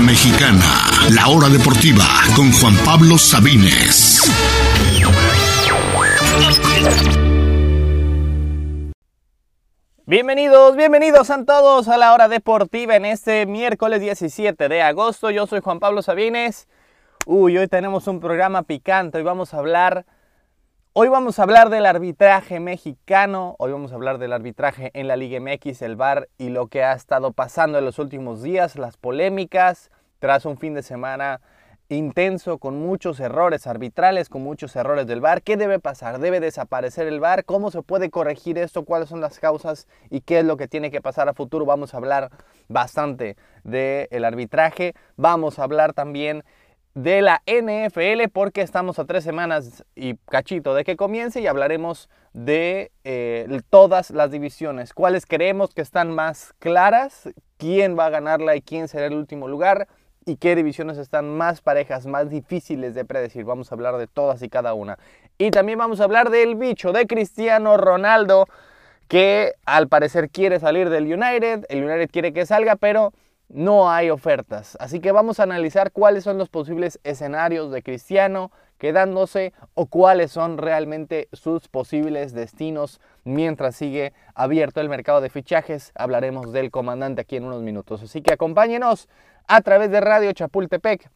Mexicana, la hora deportiva con Juan Pablo Sabines. Bienvenidos, bienvenidos a todos a la hora deportiva en este miércoles 17 de agosto. Yo soy Juan Pablo Sabines. Uy, hoy tenemos un programa picante. Hoy vamos a hablar Hoy vamos a hablar del arbitraje mexicano, hoy vamos a hablar del arbitraje en la Liga MX, el VAR y lo que ha estado pasando en los últimos días, las polémicas, tras un fin de semana intenso con muchos errores arbitrales, con muchos errores del VAR. ¿Qué debe pasar? ¿Debe desaparecer el VAR? ¿Cómo se puede corregir esto? ¿Cuáles son las causas? ¿Y qué es lo que tiene que pasar a futuro? Vamos a hablar bastante del arbitraje. Vamos a hablar también de la NFL porque estamos a tres semanas y cachito de que comience y hablaremos de eh, todas las divisiones, cuáles creemos que están más claras, quién va a ganarla y quién será el último lugar y qué divisiones están más parejas, más difíciles de predecir. Vamos a hablar de todas y cada una. Y también vamos a hablar del bicho de Cristiano Ronaldo que al parecer quiere salir del United, el United quiere que salga, pero no hay ofertas. Así que vamos a analizar cuáles son los posibles escenarios de Cristiano quedándose o cuáles son realmente sus posibles destinos mientras sigue abierto el mercado de fichajes. Hablaremos del comandante aquí en unos minutos. Así que acompáñenos a través de Radio Chapultepec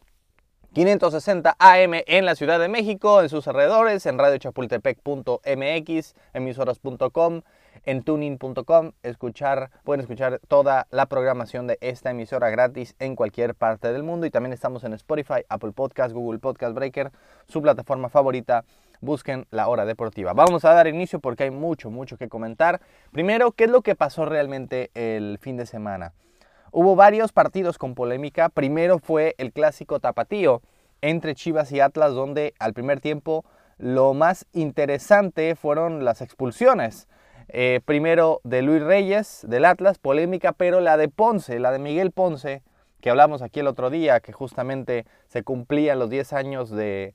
560 AM en la Ciudad de México, en sus alrededores, en radiochapultepec.mx, emisoras.com en tuning.com, escuchar, pueden escuchar toda la programación de esta emisora gratis en cualquier parte del mundo y también estamos en Spotify, Apple Podcast, Google Podcast Breaker, su plataforma favorita. Busquen la hora deportiva. Vamos a dar inicio porque hay mucho, mucho que comentar. Primero, ¿qué es lo que pasó realmente el fin de semana? Hubo varios partidos con polémica. Primero fue el clásico tapatío entre Chivas y Atlas, donde al primer tiempo lo más interesante fueron las expulsiones. Eh, primero de Luis Reyes, del Atlas, polémica, pero la de Ponce, la de Miguel Ponce, que hablamos aquí el otro día, que justamente se cumplían los 10 años de,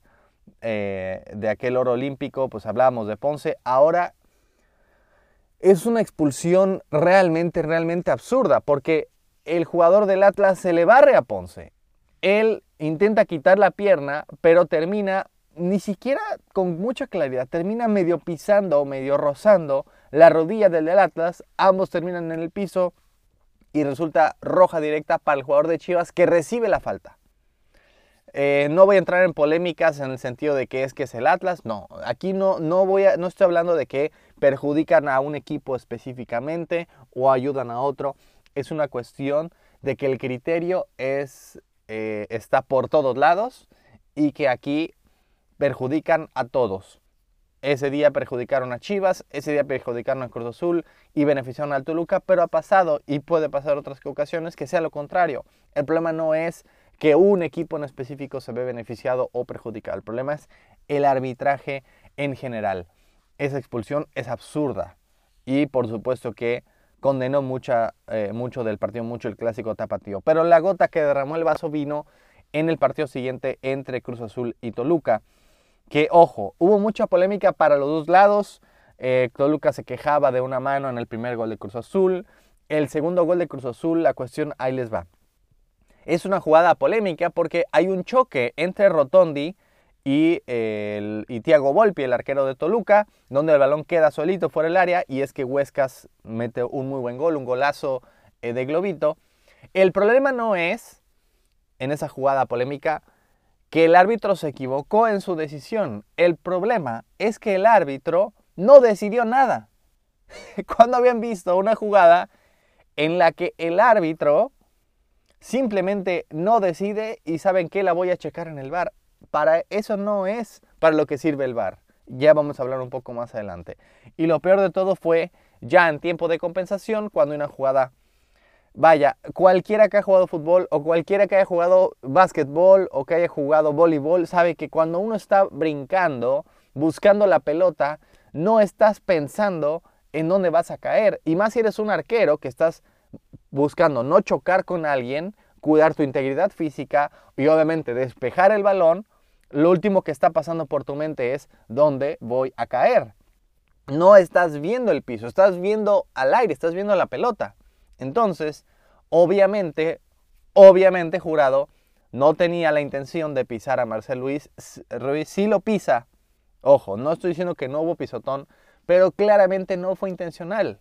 eh, de aquel oro olímpico, pues hablábamos de Ponce. Ahora es una expulsión realmente, realmente absurda, porque el jugador del Atlas se le barre a Ponce. Él intenta quitar la pierna, pero termina ni siquiera con mucha claridad, termina medio pisando o medio rozando la rodilla del Atlas, ambos terminan en el piso y resulta roja directa para el jugador de Chivas que recibe la falta. Eh, no voy a entrar en polémicas en el sentido de que es que es el Atlas, no, aquí no, no, voy a, no estoy hablando de que perjudican a un equipo específicamente o ayudan a otro, es una cuestión de que el criterio es, eh, está por todos lados y que aquí perjudican a todos. Ese día perjudicaron a Chivas, ese día perjudicaron a Cruz Azul y beneficiaron al Toluca, pero ha pasado y puede pasar otras ocasiones que sea lo contrario. El problema no es que un equipo en específico se ve beneficiado o perjudicado. El problema es el arbitraje en general. Esa expulsión es absurda y por supuesto que condenó eh, mucho del partido, mucho el clásico tapatío. Pero la gota que derramó el vaso vino en el partido siguiente entre Cruz Azul y Toluca que ojo, hubo mucha polémica para los dos lados. Eh, Toluca se quejaba de una mano en el primer gol de Cruz Azul. El segundo gol de Cruz Azul, la cuestión ahí les va. Es una jugada polémica porque hay un choque entre Rotondi y, y Tiago Volpi, el arquero de Toluca, donde el balón queda solito fuera del área y es que Huescas mete un muy buen gol, un golazo eh, de globito. El problema no es, en esa jugada polémica, que el árbitro se equivocó en su decisión. El problema es que el árbitro no decidió nada. Cuando habían visto una jugada en la que el árbitro simplemente no decide y saben que la voy a checar en el bar. Para eso no es para lo que sirve el bar. Ya vamos a hablar un poco más adelante. Y lo peor de todo fue ya en tiempo de compensación cuando una jugada Vaya, cualquiera que haya jugado fútbol o cualquiera que haya jugado básquetbol o que haya jugado voleibol sabe que cuando uno está brincando, buscando la pelota, no estás pensando en dónde vas a caer. Y más si eres un arquero que estás buscando no chocar con alguien, cuidar tu integridad física y obviamente despejar el balón, lo último que está pasando por tu mente es dónde voy a caer. No estás viendo el piso, estás viendo al aire, estás viendo la pelota. Entonces, obviamente, obviamente Jurado no tenía la intención de pisar a Marcel Luis. Ruiz sí lo pisa. Ojo, no estoy diciendo que no hubo pisotón, pero claramente no fue intencional.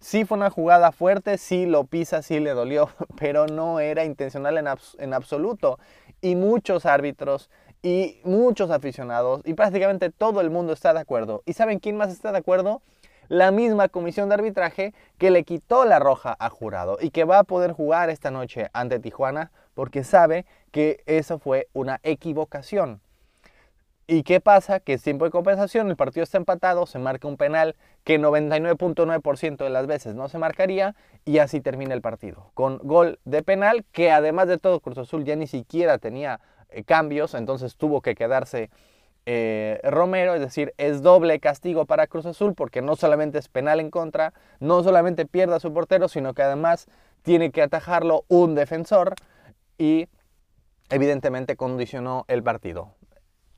Sí fue una jugada fuerte, sí lo pisa, sí le dolió, pero no era intencional en, en absoluto. Y muchos árbitros y muchos aficionados y prácticamente todo el mundo está de acuerdo. ¿Y saben quién más está de acuerdo? La misma comisión de arbitraje que le quitó la roja a jurado y que va a poder jugar esta noche ante Tijuana porque sabe que eso fue una equivocación. ¿Y qué pasa? Que es tiempo de compensación, el partido está empatado, se marca un penal que 99.9% de las veces no se marcaría y así termina el partido. Con gol de penal que además de todo Cruz Azul ya ni siquiera tenía eh, cambios, entonces tuvo que quedarse eh, Romero, es decir, es doble castigo para Cruz Azul porque no solamente es penal en contra, no solamente pierde a su portero, sino que además tiene que atajarlo un defensor y evidentemente condicionó el partido.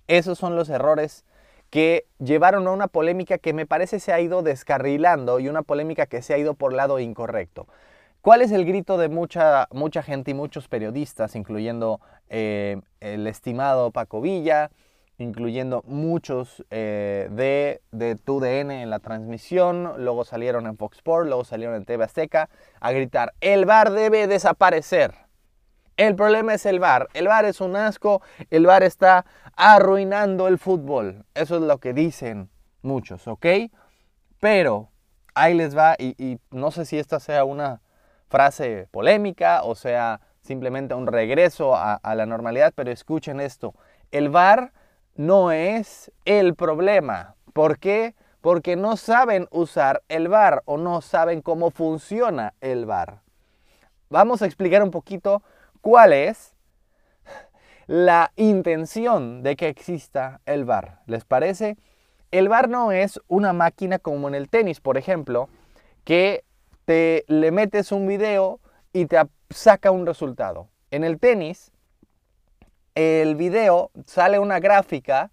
Esos son los errores que llevaron a una polémica que me parece se ha ido descarrilando y una polémica que se ha ido por lado incorrecto. ¿Cuál es el grito de mucha, mucha gente y muchos periodistas, incluyendo eh, el estimado Paco Villa, incluyendo muchos eh, de, de TUDN en la transmisión, luego salieron en Fox Sports, luego salieron en TV Azteca a gritar, el bar debe desaparecer. El problema es el bar. El bar es un asco, el bar está arruinando el fútbol. Eso es lo que dicen muchos, ¿ok? Pero ahí les va y no sé si esta sea una frase polémica o sea simplemente un regreso a, la normalidad, pero escuchen esto, el VAR no es el problema. ¿Por qué? Porque no saben usar el VAR o no saben cómo funciona el VAR. Vamos a explicar un poquito cuál es la intención de que exista el VAR. ¿Les parece? El VAR no es una máquina como en el tenis, por ejemplo, que te le metes un video y te saca un resultado. En el tenis, el video sale una gráfica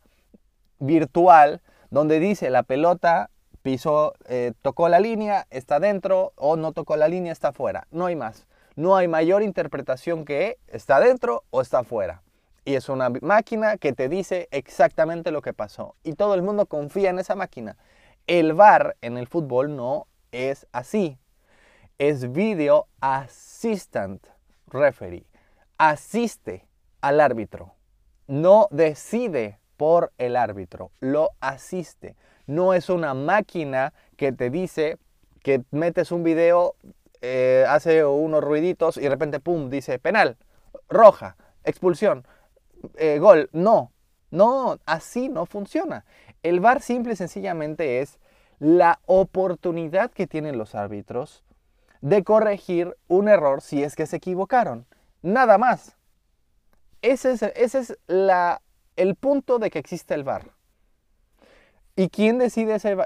virtual donde dice la pelota pisó, eh, tocó la línea, está dentro o no tocó la línea, está fuera. No hay más. No hay mayor interpretación que está dentro o está fuera. Y es una máquina que te dice exactamente lo que pasó. Y todo el mundo confía en esa máquina. El VAR en el fútbol no es así es Video Assistant Referee. Asiste al árbitro. No decide por el árbitro, lo asiste. No es una máquina que te dice que metes un video, eh, hace unos ruiditos y de repente, ¡pum!, dice penal, roja, expulsión, eh, gol. No, no, así no funciona. El VAR simple y sencillamente es la oportunidad que tienen los árbitros de corregir un error si es que se equivocaron. Nada más. Ese es, el punto de que existe el VAR. ¿Y quién decide esa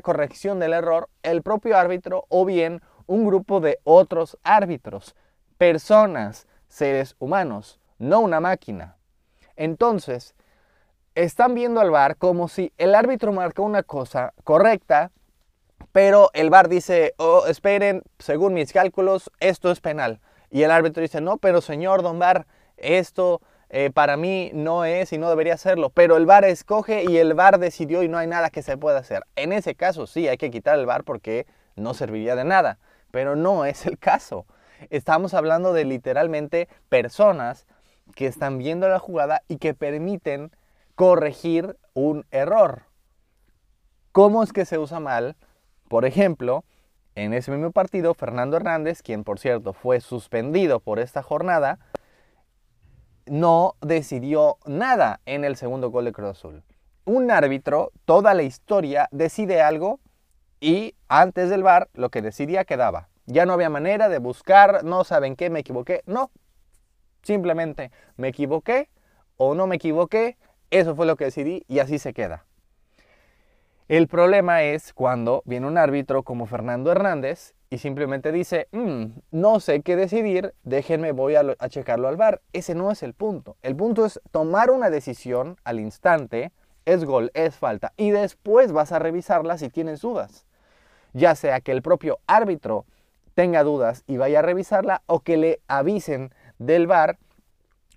corrección del error? El propio árbitro o bien un grupo de otros árbitros, personas, seres humanos, no una máquina. Entonces, están viendo al VAR como si el árbitro marcó una cosa correcta pero el VAR dice, oh, esperen, según mis cálculos, esto es penal. Y el árbitro dice, no, pero señor Don VAR, esto eh, para mí no es y no debería serlo. Pero el VAR escoge y el VAR decidió y no hay nada que se pueda hacer. En ese caso sí, hay que quitar el VAR porque no serviría de nada. Pero no es el caso. Estamos hablando de literalmente personas que están viendo la jugada y que permiten corregir un error. ¿Cómo es que se usa mal? Por ejemplo, en ese mismo partido, Fernando Hernández, quien por cierto fue suspendido por esta jornada, no decidió nada en el segundo gol de Cruz Azul. Un árbitro, toda la historia, decide algo y antes del VAR lo que decidía quedaba. Ya no había manera de buscar, no saben qué, me equivoqué. No, simplemente me equivoqué o no me equivoqué, eso fue lo que decidí y así se queda. El problema es cuando viene un árbitro como Fernando Hernández y simplemente dice, mm, no sé qué decidir, déjenme, voy a, checarlo al bar. Ese no es el punto. El punto es tomar una decisión al instante, es gol, es falta, y después vas a revisarla si tienes dudas. Ya sea que el propio árbitro tenga dudas y vaya a revisarla o que le avisen del bar,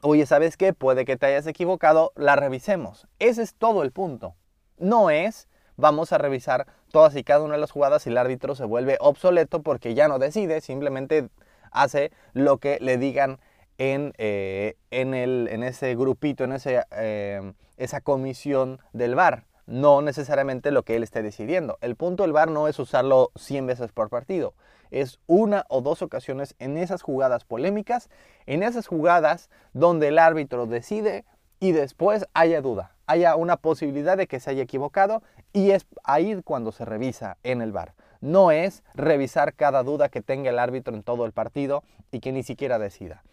oye, ¿sabes qué? Puede que te hayas equivocado, la revisemos. Ese es todo el punto. No es vamos a revisar todas y cada una de las jugadas y el árbitro se vuelve obsoleto porque ya no decide, simplemente hace lo que le digan en, eh, en, el, en ese grupito, en ese, eh, esa comisión del VAR. No necesariamente lo que él esté decidiendo. El punto del VAR no es usarlo 100 veces por partido. Es una o dos ocasiones en esas jugadas polémicas, en esas jugadas donde el árbitro decide y después haya duda, haya una posibilidad de que se haya equivocado y es ahí cuando se revisa en el VAR. No es revisar cada duda que tenga el árbitro en todo el partido y que ni siquiera decida.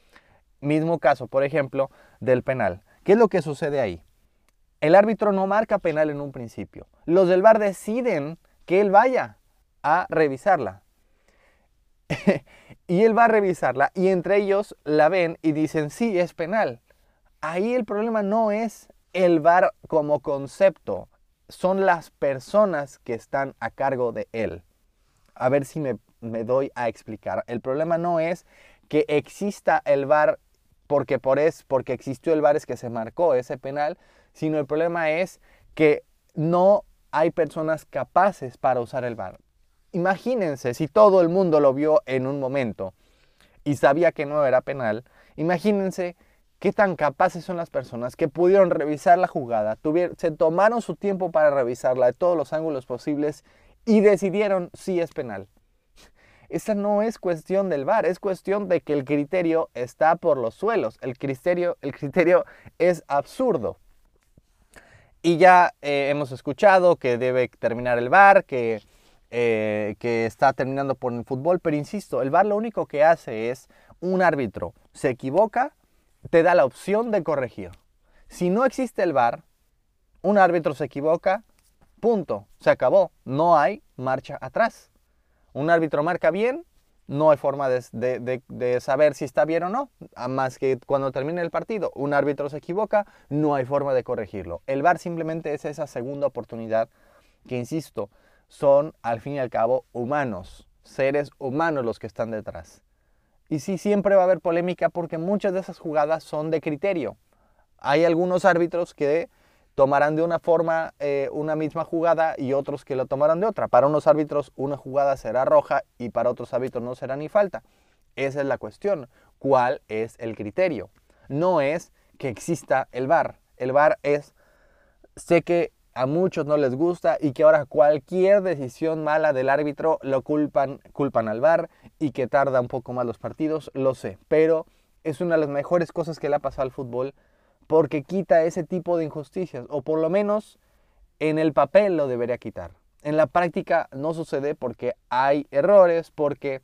Mismo caso, por ejemplo, del penal. ¿Qué es lo que sucede ahí? El árbitro no marca penal en un principio. Los del VAR deciden que él vaya a revisarla. y él va a revisarla y entre ellos la ven y dicen, sí, es penal ahí el problema no es el VAR como concepto, son las personas que están a cargo de él. A ver si me, doy a explicar. El problema no es que exista el VAR porque, por es, porque existió el VAR es que se marcó ese penal, sino el problema es que no hay personas capaces para usar el VAR. Imagínense si todo el mundo lo vio en un momento y sabía que no era penal, imagínense qué tan capaces son las personas que pudieron revisar la jugada, se tomaron su tiempo para revisarla de todos los ángulos posibles y decidieron si es penal. Esa no es cuestión del VAR, es cuestión de que el criterio está por los suelos. El criterio, el criterio es absurdo. Y ya eh, hemos escuchado que debe terminar el VAR, que, eh, que está terminando por el fútbol, pero insisto, el VAR lo único que hace es un árbitro se equivoca, te da la opción de corregir. Si no existe el VAR, un árbitro se equivoca, punto, se acabó, no hay marcha atrás. Un árbitro marca bien, no hay forma de, saber si está bien o no, más que cuando termine el partido, un árbitro se equivoca, no hay forma de corregirlo. El VAR simplemente es esa segunda oportunidad que, insisto, son al fin y al cabo humanos, seres humanos los que están detrás. Y sí, siempre va a haber polémica porque muchas de esas jugadas son de criterio. Hay algunos árbitros que tomarán de una forma eh, una misma jugada y otros que lo tomarán de otra. Para unos árbitros una jugada será roja y para otros árbitros no será ni falta. Esa es la cuestión. ¿Cuál es el criterio? No es que exista el VAR. El VAR es, sé que a muchos no les gusta y que ahora cualquier decisión mala del árbitro lo culpan, culpan al VAR y que tarda un poco más los partidos, lo sé, pero es una de las mejores cosas que le ha pasado al fútbol porque quita ese tipo de injusticias o por lo menos en el papel lo debería quitar. En la práctica no sucede porque hay errores, porque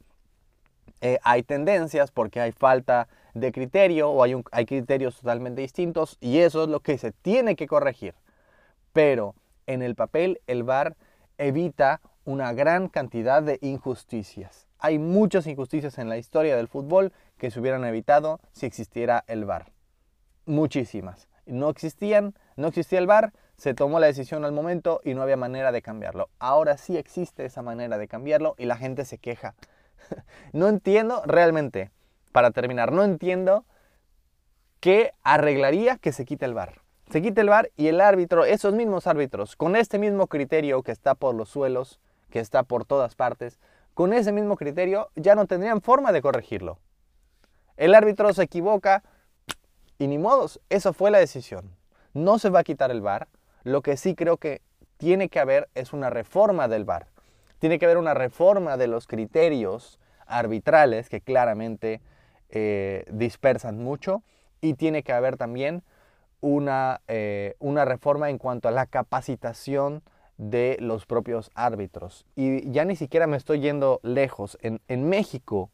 eh, hay tendencias, porque hay falta de criterio o hay, hay criterios totalmente distintos y eso es lo que se tiene que corregir pero en el papel el VAR evita una gran cantidad de injusticias. Hay muchas injusticias en la historia del fútbol que se hubieran evitado si existiera el VAR. Muchísimas. No existían, no existía el VAR, se tomó la decisión al momento y no había manera de cambiarlo. Ahora sí existe esa manera de cambiarlo y la gente se queja. no entiendo realmente, para terminar, no entiendo qué arreglaría que se quite el VAR. Se quita el VAR y el árbitro, esos mismos árbitros, con este mismo criterio que está por los suelos, que está por todas partes, con ese mismo criterio ya no tendrían forma de corregirlo. El árbitro se equivoca y ni modos, esa fue la decisión. No se va a quitar el VAR, lo que sí creo que tiene que haber es una reforma del VAR. Tiene que haber una reforma de los criterios arbitrales que claramente eh, dispersan mucho y tiene que haber también una, eh, una reforma en cuanto a la capacitación de los propios árbitros. Y ya ni siquiera me estoy yendo lejos. En, en, México,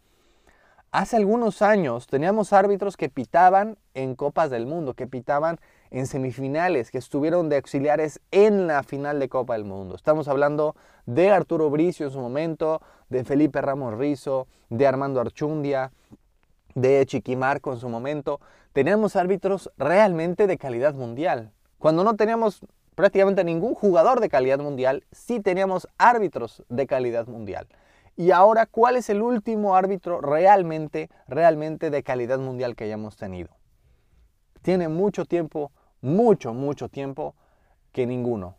hace algunos años teníamos árbitros que pitaban en Copas del Mundo, que pitaban en semifinales, que estuvieron de auxiliares en la final de Copa del Mundo. Estamos hablando de Arturo Bricio en su momento, de Felipe Ramos Rizo, de Armando Archundia, de Chiquimarco en su momento, teníamos árbitros realmente de calidad mundial. Cuando no teníamos prácticamente ningún jugador de calidad mundial, sí teníamos árbitros de calidad mundial. Y ahora, ¿cuál es el último árbitro realmente, realmente de calidad mundial que hayamos tenido? Tiene mucho tiempo, mucho, mucho tiempo que ninguno.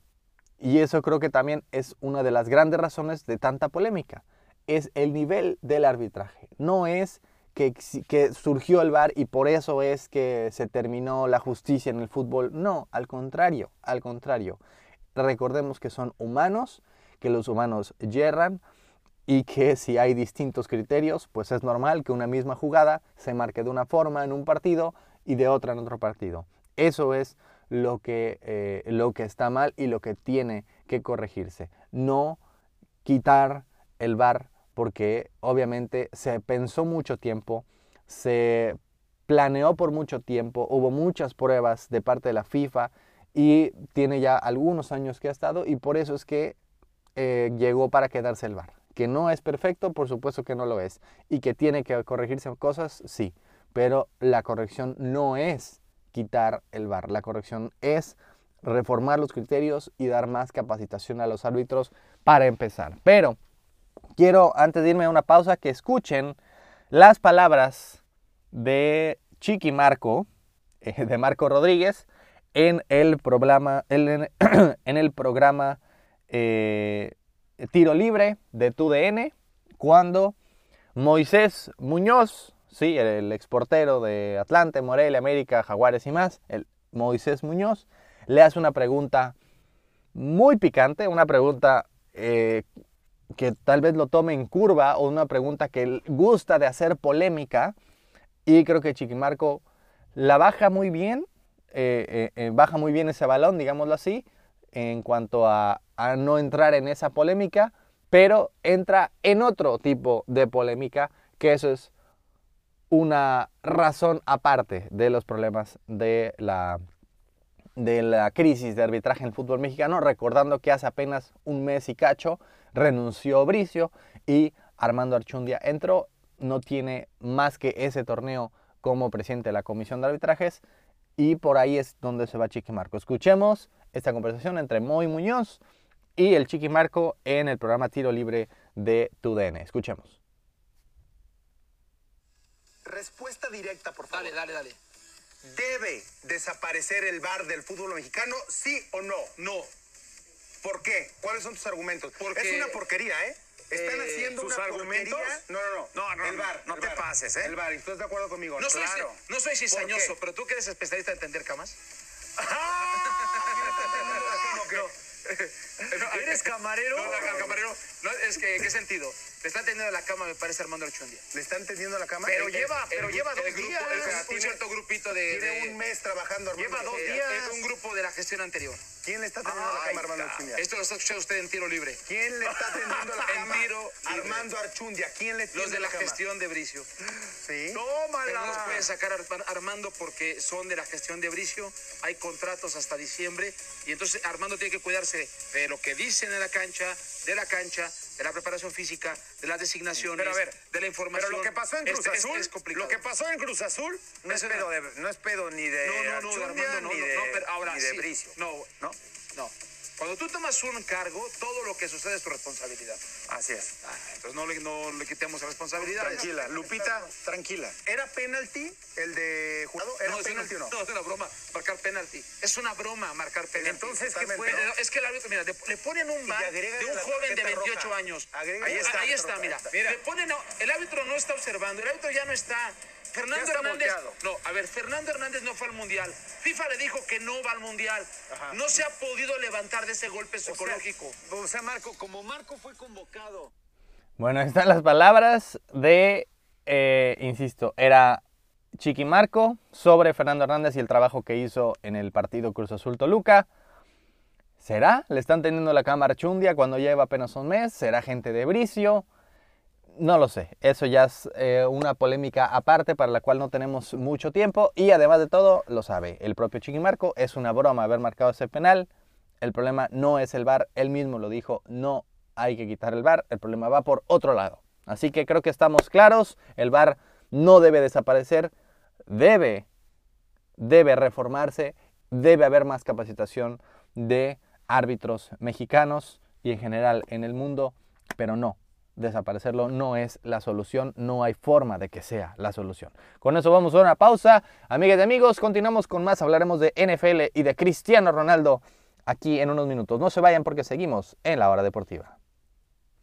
Y eso creo que también es una de las grandes razones de tanta polémica. Es el nivel del arbitraje. No es que, surgió el VAR y por eso es que se terminó la justicia en el fútbol. No, al contrario, al contrario. Recordemos que son humanos, que los humanos yerran y que si hay distintos criterios, pues es normal que una misma jugada se marque de una forma en un partido y de otra en otro partido. Eso es lo que, eh, lo que está mal y lo que tiene que corregirse. No quitar el VAR porque obviamente se pensó mucho tiempo, se planeó por mucho tiempo, hubo muchas pruebas de parte de la FIFA y tiene ya algunos años que ha estado y por eso es que eh, llegó para quedarse el VAR. Que no es perfecto, por supuesto que no lo es. Y que tiene que corregirse cosas, sí. Pero la corrección no es quitar el VAR. La corrección es reformar los criterios y dar más capacitación a los árbitros para empezar. Pero quiero, antes de irme a una pausa, que escuchen las palabras de Chiqui Marco, eh, de Marco Rodríguez, en el programa, en, el programa eh, Tiro Libre de TUDN, cuando Moisés Muñoz, sí, el exportero de Atlante, Morelia, América, Jaguares y más, el Moisés Muñoz, le hace una pregunta muy picante, una pregunta eh, que tal vez lo tome en curva o una pregunta que gusta de hacer polémica y creo que Chiquimarco la baja muy bien, eh, eh, baja muy bien ese balón, digámoslo así, en cuanto a, a no entrar en esa polémica, pero entra en otro tipo de polémica, que eso es una razón aparte de los problemas de la, de la crisis de arbitraje en el fútbol mexicano, recordando que hace apenas un mes y cacho renunció Bricio y Armando Archundia entró, no tiene más que ese torneo como presidente de la Comisión de Arbitrajes y por ahí es donde se va Chiqui Marco. Escuchemos esta conversación entre Moy Muñoz y el Chiqui Marco en el programa Tiro Libre de TUDN. Escuchemos. Respuesta directa, por favor. Dale, dale, dale. ¿Debe desaparecer el bar del fútbol mexicano, sí o no? No. ¿Por qué? ¿Cuáles son tus argumentos? Porque, es una porquería, ¿eh? Están eh, haciendo ¿sus una argumentos? porquería. No, no, no. No, no, el no, bar. no el te bar. pases, ¿eh? El bar. ¿Estás de acuerdo conmigo? No soy, claro. no soy cizañoso, pero tú que eres especialista en entender camas. ¿Eres camarero? No, no, camarero. No, es que, ¿qué sentido? Le está tendiendo la cama, me parece, Armando Archundia. ¿Le están tendiendo la cama? Pero El- lleva, el- pero el- lleva dos grupo- días. el- un tiene- cierto grupito de. Tiene de- un mes trabajando, Armando Lleva dos días. Es un grupo de la gestión anterior. ¿Quién le está tendiendo la Ay, cama a Armando Archundia? Esto lo está escuchando usted en tiro libre. ¿Quién le está tendiendo la En cama? tiro libre. Armando Archundia. ¿Quién le tiende Los de la cama? gestión de Bricio. Sí. Pero no los pueden sacar Ar- Armando porque son de la gestión de Bricio. Hay contratos hasta diciembre. Y entonces Armando tiene que cuidarse de lo que dicen en la cancha, de la cancha, de la preparación física, de las designaciones, Pero a ver, de la información. Pero lo que pasó en Cruz Es- es- Azul, es complicado. lo que pasó en Cruz Azul no es pedo, de, no es pedo ni de No, no, no, Archundia, Armando, no, ni no, de, no, pero ahora ni de sí. Bricio. No, ¿No? no. Cuando tú tomas un cargo, todo lo que sucede es tu responsabilidad. Así es. Ah, entonces no le, no le quitemos responsabilidad. Tranquila, Lupita, tranquila. ¿Era penalti el de jurado? ¿Era No, penalti o no? no, es una broma marcar penalti. Es una broma marcar penalti. Entonces, ¿qué fue? Pero es que el árbitro, mira, le, ponen un bar de un joven de tarjeta 28 roja. años. Ahí está, ahí está, mira. Mira. Le ponen, el árbitro no está observando, el árbitro ya no está. Fernando está Hernández. volteado. No, a ver, Fernando Hernández no fue al mundial. FIFA le dijo que no va al mundial. Ajá. No se ha podido levantar de ese golpe O sea, psicológico. O sea, Marco, como Marco fue convocado. Bueno, ahí están las palabras de, eh, insisto, era Chiqui Marco sobre Fernando Hernández y el trabajo que hizo en el partido Cruz Azul Toluca. ¿Será? ¿Le están teniendo la cámara Chundia cuando lleva apenas un mes? ¿Será gente de Bricio? No lo sé. Eso ya es eh, una polémica aparte para la cual no tenemos mucho tiempo. Y además de todo, lo sabe el propio Chiqui Marco. Es una broma haber marcado ese penal. El problema no es el VAR. Él mismo lo dijo. No hay que quitar el VAR. El problema va por otro lado. Así que creo que estamos claros. El VAR no debe desaparecer. Debe, debe reformarse. Debe haber más capacitación de árbitros mexicanos y en general en el mundo. Pero no, desaparecerlo no es la solución, no hay forma de que sea la solución. Con eso vamos a una pausa. Amigas y amigos, continuamos con más, hablaremos de NFL y de Cristiano Ronaldo aquí en unos minutos. No se vayan porque seguimos en la hora deportiva.